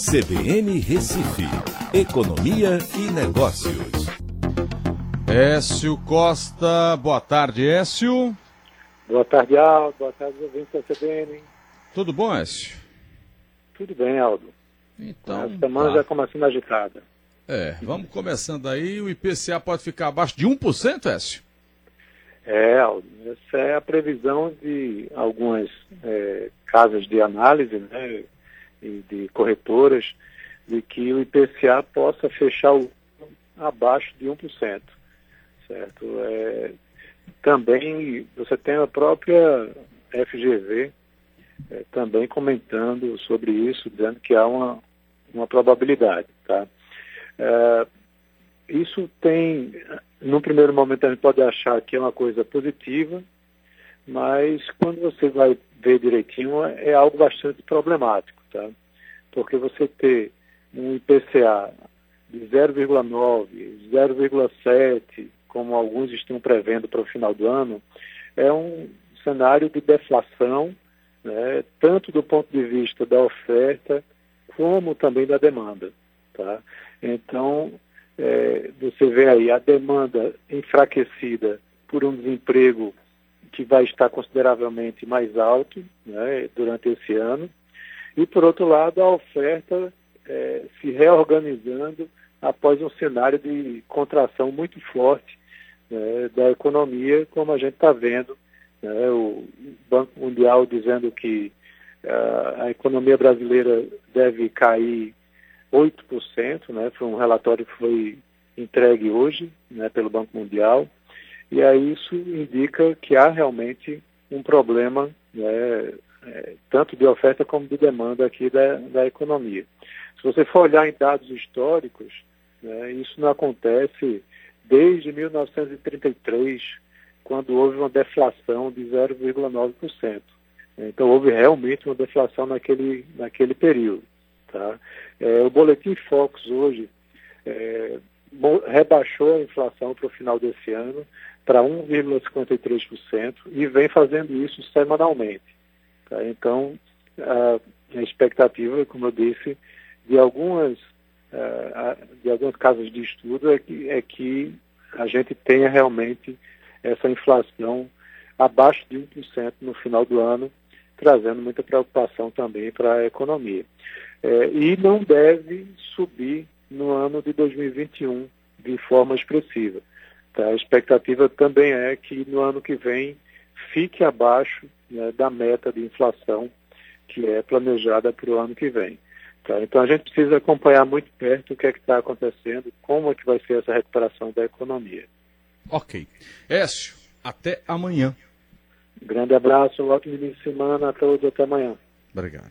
CBN Recife, Economia e Negócios. Écio Costa, boa tarde, Écio. Boa tarde, Aldo. Boa tarde, ouvintes da CBN. Tudo bom, Écio? Tudo bem, Aldo. Então, A semana tá. já começando agitada. É, vamos começando aí. O IPCA pode ficar abaixo de 1%, Écio? É, Aldo, essa é a previsão de algumas é, casas de análise né, e de corretoras de que o IPCA possa fechar o abaixo de 1%. Certo? É, também você tem a própria FGV é, também comentando sobre isso, dizendo que há uma, uma probabilidade. Tá? É, isso tem, no primeiro momento a gente pode achar que é uma coisa positiva, mas quando você vai ver direitinho é algo bastante problemático, Porque você ter um IPCA de 0,9, 0,7, como alguns estão prevendo para o final do ano, é um cenário de deflação, né, tanto do ponto de vista da oferta como também da demanda. Tá? Então, é, você vê aí a demanda enfraquecida por um desemprego que vai estar consideravelmente mais alto né, durante esse ano, e, por outro lado, a oferta é, se reorganizando após um cenário de contração muito forte né, da economia, como a gente está vendo, né, o Banco Mundial dizendo que uh, a economia brasileira deve cair 8%, né, foi um relatório que foi entregue hoje né, pelo Banco Mundial, e aí isso indica que há realmente um problema né, é, tanto de oferta como de demanda aqui da, da economia. Se você for olhar em dados históricos, né, isso não acontece desde 1933, quando houve uma deflação de 0,9%. Então houve realmente uma deflação naquele, naquele período. Tá? É, o Boletim Focus hoje é, rebaixou a inflação para o final desse ano para 1,53% e vem fazendo isso semanalmente. Tá? Então, a, a, expectativa, como eu disse, de algumas, a, de algumas casas de estudo é que, é que a gente tenha realmente essa inflação abaixo de 1% no final do ano, trazendo muita preocupação também para a economia. É, e não deve subir no ano de 2021 de forma expressiva. Tá? A expectativa também é que no ano que vem fique abaixo né, da meta de inflação que é planejada para o ano que vem. Tá? Então a gente precisa acompanhar muito perto o que é que está acontecendo, como é que vai ser essa recuperação da economia. Ok. Écio, até amanhã. Grande abraço, um ótimo início de semana a todos, até amanhã. Obrigado.